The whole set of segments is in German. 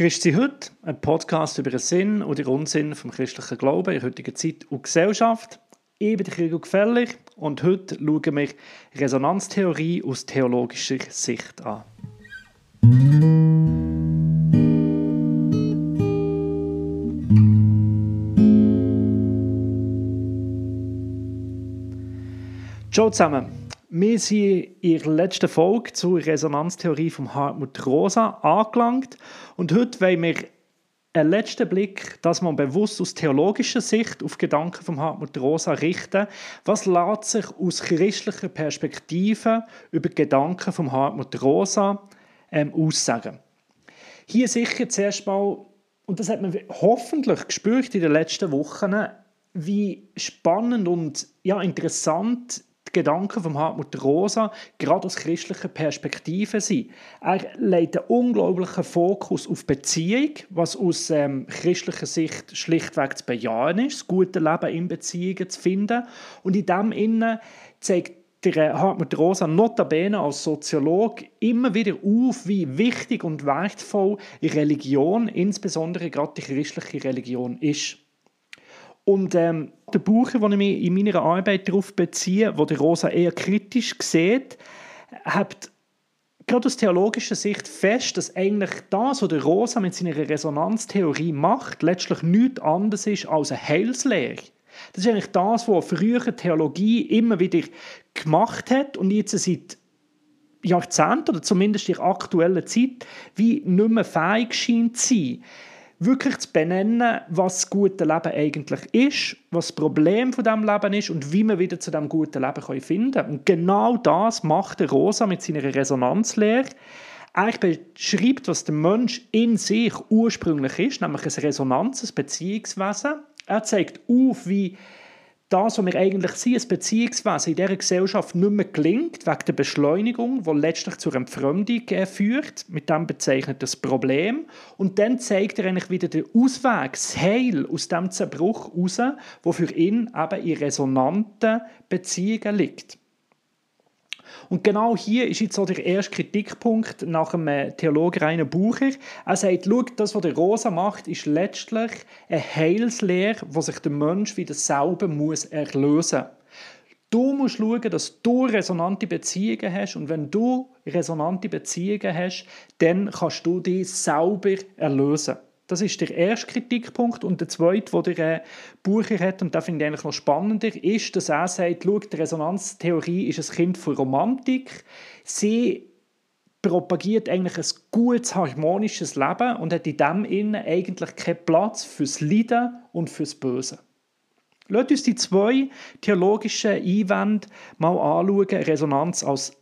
Christi heute, ein Podcast über den Sinn und den Unsinn vom christlichen Glauben in heutiger Zeit und Gesellschaft. Ich bin Gregor Gefällig und heute schauen wir Resonanztheorie aus theologischer Sicht an. Ciao zusammen. Wir sind in der letzten Folge zur Resonanztheorie von Hartmut Rosa angelangt und heute wollen wir einen letzten Blick, dass man bewusst aus theologischer Sicht auf Gedanken von Hartmut Rosa richten. Was lässt sich aus christlicher Perspektive über Gedanken von Hartmut Rosa ähm, aussagen? Hier sicher zuerst mal, und das hat man hoffentlich gespürt in den letzten Wochen, wie spannend und ja, interessant die Gedanken von Hartmut Rosa gerade aus christlicher Perspektive sind. Er legt einen unglaublichen Fokus auf Beziehung, was aus ähm, christlicher Sicht schlichtweg zu bejahen ist, das gute Leben in Beziehungen zu finden. Und in dem Innen zeigt der äh, Hartmut Rosa notabene als Soziolog immer wieder auf, wie wichtig und wertvoll Religion, insbesondere gerade die christliche Religion, ist. Und ähm, der Bucher, den ich mich in meiner Arbeit darauf beziehe, wo der Rosa eher kritisch sieht, hat gerade aus theologischer Sicht fest, dass eigentlich das, was der Rosa mit seiner Resonanztheorie macht, letztlich nichts anderes ist als eine Heilslehre. Das ist eigentlich das, was frühere Theologie immer wieder gemacht hat und jetzt seit Jahrzehnten oder zumindest in der aktuellen Zeit wie nicht mehr fähig scheint zu sein wirklich zu benennen, was das gute Leben eigentlich ist, was das Problem von dem Leben ist und wie man wieder zu dem guten Leben finden kann. Und genau das macht Rosa mit seiner Resonanzlehre. Er beschreibt, was der Mensch in sich ursprünglich ist, nämlich ein Resonanz, ein Beziehungswesen. Er zeigt auf, wie das, was wir eigentlich sind, ein Beziehungswesen in dieser Gesellschaft nicht mehr gelingt, wegen der Beschleunigung, die letztlich zur Entfremdung äh, führt. Mit dem bezeichnet das Problem. Und dann zeigt er eigentlich wieder den Ausweg, das Heil aus dem Zerbruch heraus, wo für ihn eben in resonanten Beziehungen liegt. Und genau hier ist jetzt so der erste Kritikpunkt nach dem äh, Theologen Rainer Bucher. Er sagt, schau, das, was der Rosa macht, ist letztlich eine Heilslehre, wo sich der Mensch wieder selber muss erlösen muss. Du musst schauen, dass du resonante Beziehungen hast und wenn du resonante Beziehungen hast, dann kannst du dich selber erlösen. Das ist der erste Kritikpunkt. Und der zweite, den der äh, Bucher hat, und da finde ich eigentlich noch spannender, ist, dass er sagt, schau, die Resonanztheorie ist ein Kind von Romantik. Sie propagiert eigentlich ein gutes, harmonisches Leben und hat in dem Innen eigentlich keinen Platz fürs Leiden und fürs Böse. Lasst uns die zwei theologischen Einwände mal anschauen. Resonanz als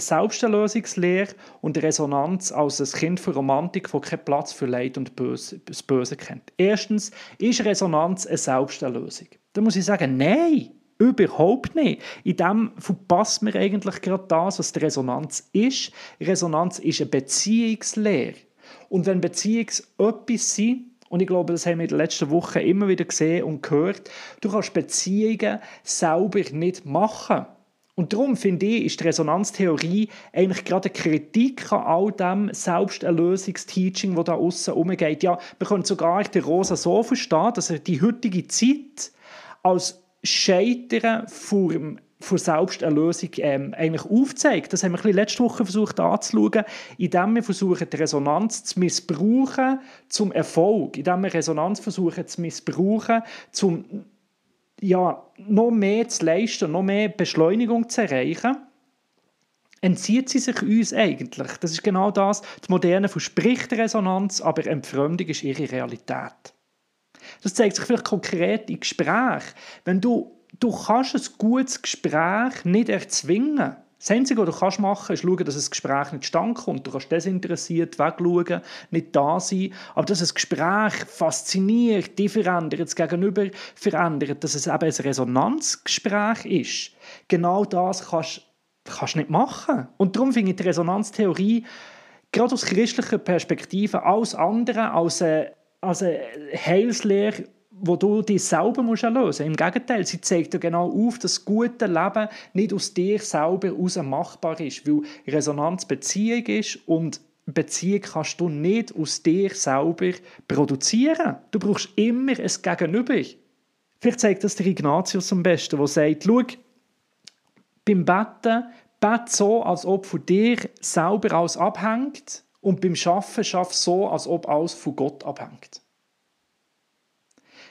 Selbsterlösungslehre und Resonanz als ein Kind von Romantik, das keinen Platz für Leid und Böse, das Böse kennt. Erstens, ist Resonanz eine Selbsterlösung? Da muss ich sagen, nein, überhaupt nicht. In dem verpasst man eigentlich gerade das, was die Resonanz ist. Resonanz ist eine Beziehungslehre. Und wenn Beziehungen etwas sind, und ich glaube, das haben wir in den letzten Wochen immer wieder gesehen und gehört, du kannst Beziehungen selber nicht machen. Und darum finde ich, ist die Resonanztheorie eigentlich gerade eine Kritik an all dem Selbsterlösungsteaching, das da außen umgeht. Ja, man könnte sogar den Rosa so verstehen, dass er die heutige Zeit als Scheitern vor, vor Selbsterlösung ähm, eigentlich aufzeigt. Das haben wir letzte Woche versucht anzuschauen, indem wir versuchen, die Resonanz zu missbrauchen zum Erfolg, indem wir Resonanz versuchen zu missbrauchen zum ja, noch mehr zu leisten, noch mehr Beschleunigung zu erreichen, entzieht sie sich uns eigentlich. Das ist genau das. Die Moderne verspricht Resonanz, aber Entfremdung ist ihre Realität. Das zeigt sich vielleicht konkret in Gesprächen. Wenn du, du kannst ein gutes Gespräch nicht erzwingen das Einzige, was du kannst machen kannst, ist schauen, dass ein Gespräch nicht stand kommt. Du kannst desinteressiert wegschauen, nicht da sein. Aber dass ein Gespräch fasziniert, dich verändert, das Gegenüber verändert, dass es eben ein Resonanzgespräch ist. Genau das kannst du nicht machen. Und darum finde ich die Resonanztheorie gerade aus christlicher Perspektive alles andere als eine, als eine Heilslehre wo du dich selber musst lösen musst. Im Gegenteil, sie zeigt dir genau auf, dass das gute Leben nicht aus dir selber heraus machbar ist, weil Resonanz Beziehung ist und Beziehung kannst du nicht aus dir selber produzieren. Du brauchst immer ein Gegenüber. Vielleicht zeigt das der Ignatius am besten, der sagt, schau, beim Betten, bett so, als ob von dir selber alles abhängt und beim Schaffen schaff so, als ob alles von Gott abhängt.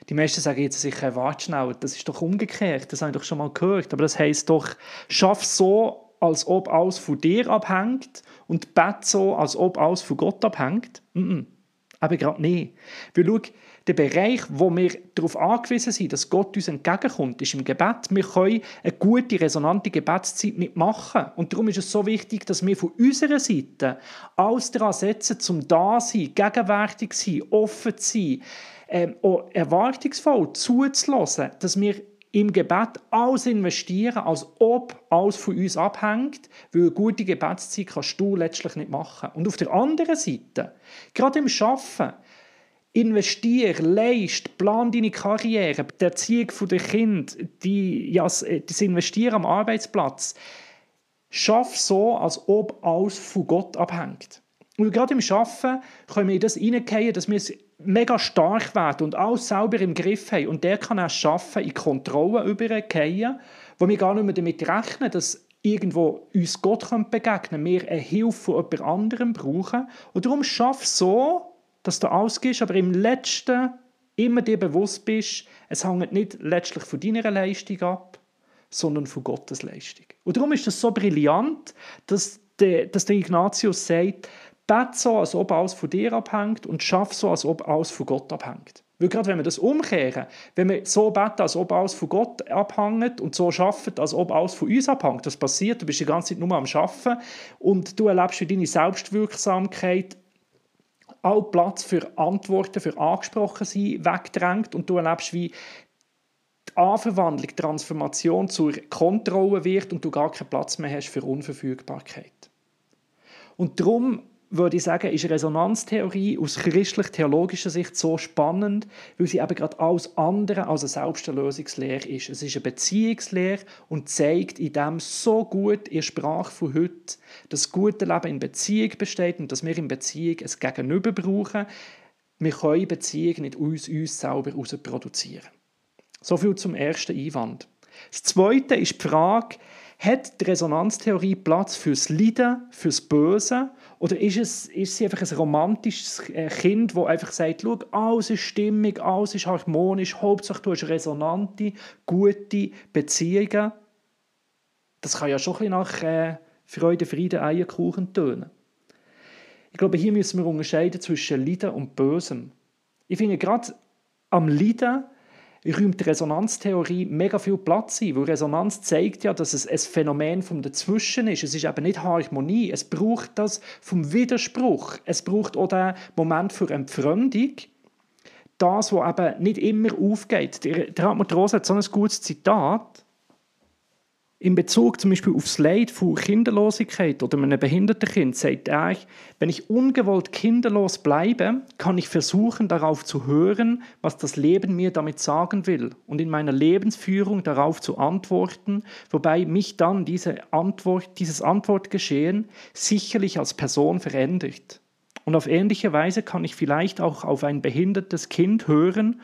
Die meisten sagen jetzt sicher, warte schnell, das ist doch umgekehrt, das habe ich doch schon mal gehört. Aber das heißt doch, schaff so, als ob alles von dir abhängt und bett so, als ob alles von Gott abhängt. Mm -mm. Aber gerade nicht. Weil schau, der Bereich, wo wir darauf angewiesen sind, dass Gott uns entgegenkommt, ist im Gebet. Wir können eine gute, resonante Gebetszeit nicht machen. Und darum ist es so wichtig, dass wir von unserer Seite alles daran setzen, zum da sein, gegenwärtig sein, offen zu sein, ähm, auch erwartungsvoll zuzulassen, dass wir im Gebet alles investieren, als ob alles von uns abhängt, weil eine gute Gebetszeit kannst du letztlich nicht machen. Und auf der anderen Seite, gerade im Schaffen, investier, leist, plan deine Karriere, die Erziehung der Kind, die, ja, das Investieren am Arbeitsplatz. Schaff so, als ob alles von Gott abhängt. Und gerade im Schaffen können wir das hineingehen, dass wir mega stark werden und alles selber im Griff haben. Und der kann auch schaffen, in Kontrolle übergehen, wo wir gar nicht mehr damit rechnen, dass irgendwo uns Gott begegnen könnte, wir eine Hilfe von jemand anderem brauchen. Und darum schaff so, dass du ausgehst, aber im Letzten immer dir bewusst bist, es hängt nicht letztlich von deiner Leistung ab, sondern von Gottes Leistung. Und darum ist es so brillant, dass der, dass der Ignatius sagt, Bet so, als ob alles von dir abhängt und schaff so, als ob alles von Gott abhängt. Weil gerade wenn wir das umkehren, wenn wir so beten, als ob alles von Gott abhängt und so schaffen, als ob alles von uns abhängt, das passiert, du bist die ganze Zeit nur am Schaffen und du erlebst, wie deine Selbstwirksamkeit all Platz für Antworten, für angesprochen sein wegdrängt und du erlebst, wie die Anverwandlung, die Transformation zur Kontrolle wird und du gar keinen Platz mehr hast für Unverfügbarkeit. Und darum würde ich sagen, ist Resonanztheorie aus christlich-theologischer Sicht so spannend, weil sie eben gerade alles andere als eine Selbsterlösungslehre ist. Es ist eine Beziehungslehre und zeigt in dem so gut in Sprache von heute, dass das gute Leben in Beziehung besteht und dass wir in Beziehung ein Gegenüber brauchen. Wir können Beziehung nicht aus uns selber heraus produzieren. So viel zum ersten Einwand. Das zweite ist die Frage, hat die Resonanztheorie Platz fürs Leiden, fürs Böse? Oder ist, es, ist sie einfach ein romantisches äh, Kind, das einfach sagt, schau, alles ist stimmig, alles ist harmonisch, Hauptsache du hast resonante, gute Beziehungen? Das kann ja schon ein bisschen nach äh, Freude, Frieden, Eierkuchen tönen. Ich glaube, hier müssen wir unterscheiden zwischen Leiden und Bösem. Ich finde, gerade am Leiden räumt die Resonanztheorie mega viel Platz ein, weil Resonanz zeigt ja, dass es ein Phänomen vom Dazwischen ist. Es ist eben nicht Harmonie. Es braucht das vom Widerspruch. Es braucht auch den Moment für Entfremdung. Das, was eben nicht immer aufgeht. Der, Hartmut Rosa hat so ein gutes Zitat in Bezug zum Beispiel aufs Leid von Kinderlosigkeit oder einem behinderten Kind sagt er, wenn ich ungewollt kinderlos bleibe, kann ich versuchen, darauf zu hören, was das Leben mir damit sagen will und in meiner Lebensführung darauf zu antworten, wobei mich dann diese Antwort, dieses Antwortgeschehen sicherlich als Person verändert. Und auf ähnliche Weise kann ich vielleicht auch auf ein behindertes Kind hören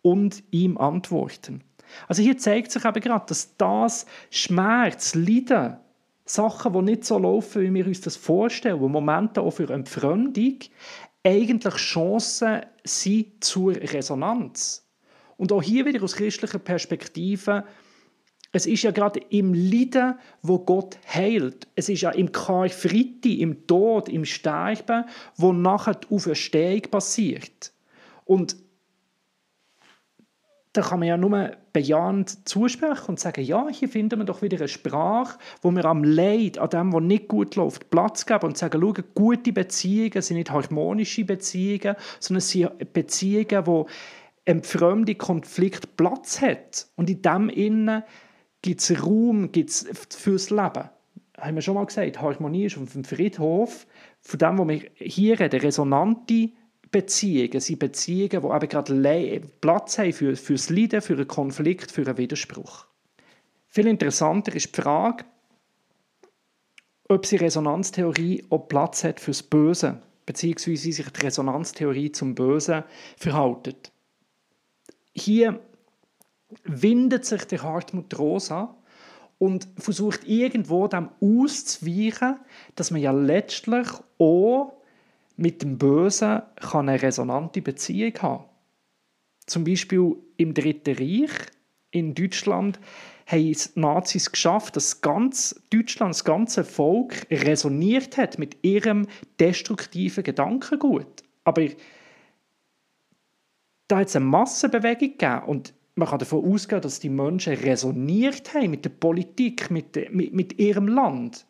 und ihm antworten. Also hier zeigt sich eben gerade, dass das Schmerz, Leiden, Sachen, die nicht so laufen, wie wir uns das vorstellen, Momente auch für Entfremdung, eigentlich Chancen sind zur Resonanz. Und auch hier wieder aus christlicher Perspektive, es ist ja gerade im Leiden, wo Gott heilt. Es ist ja im Karfreitag, im Tod, im Sterben, wo nachher die Auferstehung passiert. Und da kann man ja nur bejahend zusprechen und sagen, ja, hier finden wir doch wieder eine Sprache, wo wir am Leid, an dem, was nicht gut läuft, Platz geben und sagen, schau, gute Beziehungen sind nicht harmonische Beziehungen, sondern es sind Beziehungen, wo Entfremdung, Konflikt Platz hat. Und in dem Innen gibt es Raum gibt's fürs Leben. Haben wir schon mal gesagt, Harmonie ist auf dem Friedhof, von dem, was wir hier reden, resonante Beziehungen sind Beziehungen, die eben gerade Platz haben für, für das Leiden, für einen Konflikt, für einen Widerspruch. Viel interessanter ist die Frage, ob die Resonanztheorie auch Platz hat fürs Böse, beziehungsweise wie sich die Resonanztheorie zum Bösen verhaltet. Hier windet sich der Hartmut Rosa und versucht irgendwo dem auszuweichen, dass man ja letztlich auch mit dem Bösen kann eine resonante Beziehung haben Zum Beispiel im Dritten Reich in Deutschland haben es Nazis geschafft, dass ganz Deutschland, das ganze Volk resoniert hat mit ihrem destruktiven Gedankengut. Aber da hat es eine Massenbewegung gegeben und man kann davon ausgehen, dass die Menschen resoniert haben mit der Politik, mit, mit, mit ihrem Land.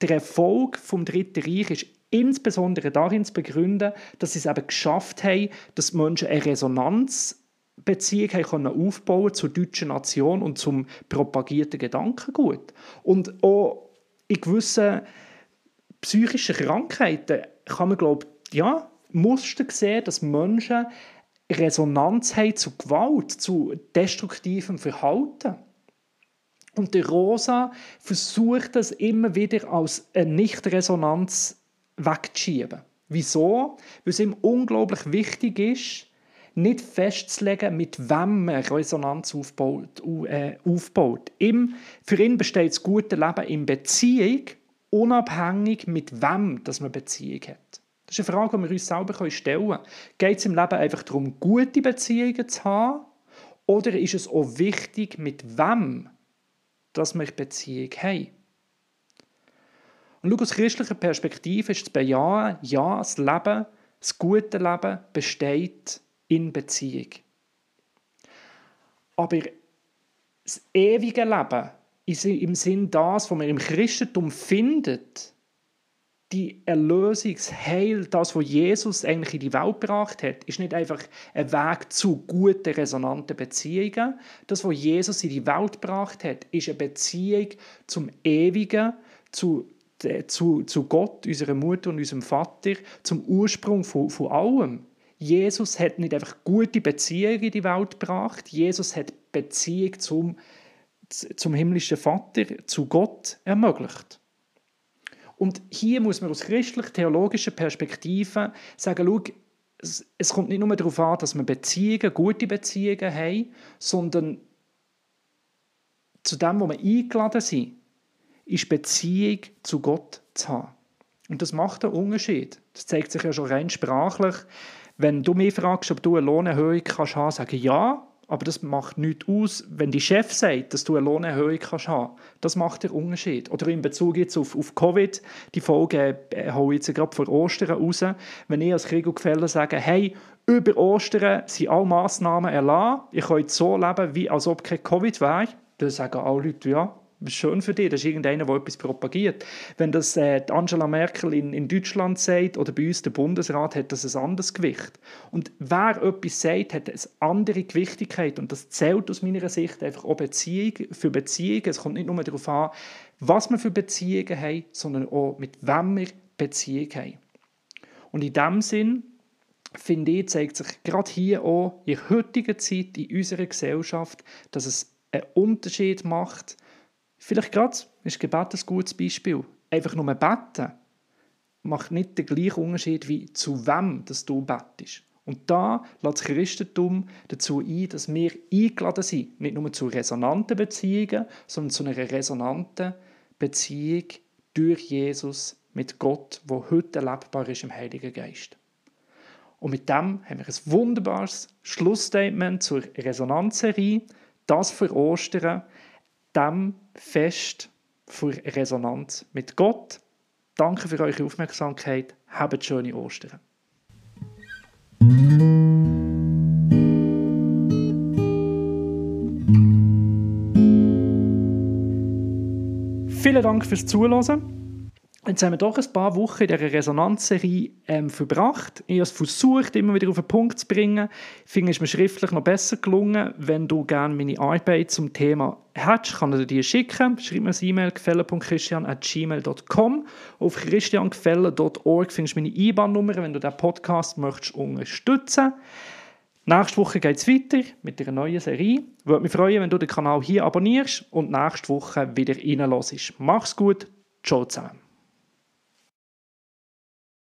Der Erfolg vom Dritten Reich ist insbesondere darin zu begründen, dass sie es eben geschafft haben, dass die Menschen eine Resonanzbeziehung haben aufbauen zur deutschen Nation und zum propagierten Gedankengut. Und auch in gewissen psychischen Krankheiten kann man, glaube ich, ja, Muster sehen, dass Menschen Resonanz haben zu Gewalt, zu destruktivem Verhalten. Und der Rosa versucht das immer wieder als eine Nicht-Resonanz wegzuschieben. Wieso? Weil es ihm unglaublich wichtig ist, nicht festzulegen, mit wem man Resonanz aufbaut. Äh, aufbaut. Ihm, für ihn besteht das gute Leben in Beziehung, unabhängig mit wem das man Beziehung hat. Das ist eine Frage, die wir uns selber stellen können. Geht es im Leben einfach darum, gute Beziehungen zu haben? Oder ist es auch wichtig, mit wem dass wir Beziehung haben? Und aus christlicher Perspektive ist zu bejahen, ja, das Leben, das gute Leben besteht in Beziehung. Aber das ewige Leben im Sinn das, was man im Christentum findet, die Erlösungsheil, das, was Jesus eigentlich in die Welt gebracht hat, ist nicht einfach ein Weg zu guten, resonanten Beziehungen. Das, was Jesus in die Welt gebracht hat, ist eine Beziehung zum Ewigen, zu, zu, zu Gott, unserer Mutter und unserem Vater, zum Ursprung von, von allem. Jesus hat nicht einfach gute Beziehungen in die Welt gebracht, Jesus hat Beziehung zum, zum himmlischen Vater, zu Gott ermöglicht. Und hier muss man aus christlich-theologischer Perspektive sagen, schau, es, es kommt nicht nur darauf an, dass wir Beziehungen, gute Beziehungen haben, sondern zu dem, wo wir eingeladen sind, ist Beziehung zu Gott zu haben. Und das macht einen Unterschied. Das zeigt sich ja schon rein sprachlich. Wenn du mich fragst, ob du eine Lohnerhöhung kannst haben, sage ich ja. Aber das macht nichts aus, wenn die Chef sagt, dass du eine Lohnerhöhung kannst haben. Das macht den Unterschied. Oder in Bezug jetzt auf, auf Covid, die Folge äh, hole ich jetzt gerade vor Ostern raus. Wenn ich als Kriegel sage, hey, über Ostern sind alle Massnahmen erlassen, ich jetzt so leben, wie als ob kein Covid wäre, dann sagen alle Leute, ja, schön für dich, das ist irgendeiner, der etwas propagiert. Wenn das äh, Angela Merkel in, in Deutschland sagt oder bei uns der Bundesrat, hat das ein anderes Gewicht. Und wer etwas sagt, hat eine andere Gewichtigkeit und das zählt aus meiner Sicht einfach auch Beziehung für Beziehungen. Es kommt nicht nur darauf an, was wir für Beziehungen haben, sondern auch mit wem wir Beziehungen haben. Und in diesem Sinn, finde ich, zeigt sich gerade hier auch in der heutigen Zeit in unserer Gesellschaft, dass es einen Unterschied macht, Vielleicht gerade ist Gebet ein gutes Beispiel. Einfach nur beten macht nicht den gleichen Unterschied wie zu wem das du betest. Und da lädt das Christentum dazu ein, dass wir eingeladen sind, nicht nur zu resonanten Beziehungen, sondern zu einer resonanten Beziehung durch Jesus mit Gott, wo heute erlebbar ist im Heiligen Geist. Und mit dem haben wir ein wunderbares Schlussstatement zur Resonanzserie, das für Ostern, dem Fest für Resonanz mit Gott. Danke für eure Aufmerksamkeit. Habt schöne Ostern. Vielen Dank fürs Zuhören. Jetzt haben wir doch ein paar Wochen in dieser Resonanzserie ähm, verbracht. Ich habe es versucht, immer wieder auf den Punkt zu bringen. Ich finde, es ist mir schriftlich noch besser gelungen. Wenn du gerne meine Arbeit zum Thema hast, kann ich dir die schicken. Schreib mir eine E-Mail, gefälle.christian.gmail.com. Auf christiangefälle.org findest du meine IBAN-Nummer, wenn du diesen Podcast möchtest unterstützen Nächste Woche geht es weiter mit einer neuen Serie. Würde mich freuen, wenn du den Kanal hier abonnierst und nächste Woche wieder reinlässt. Mach's gut, Ciao zusammen.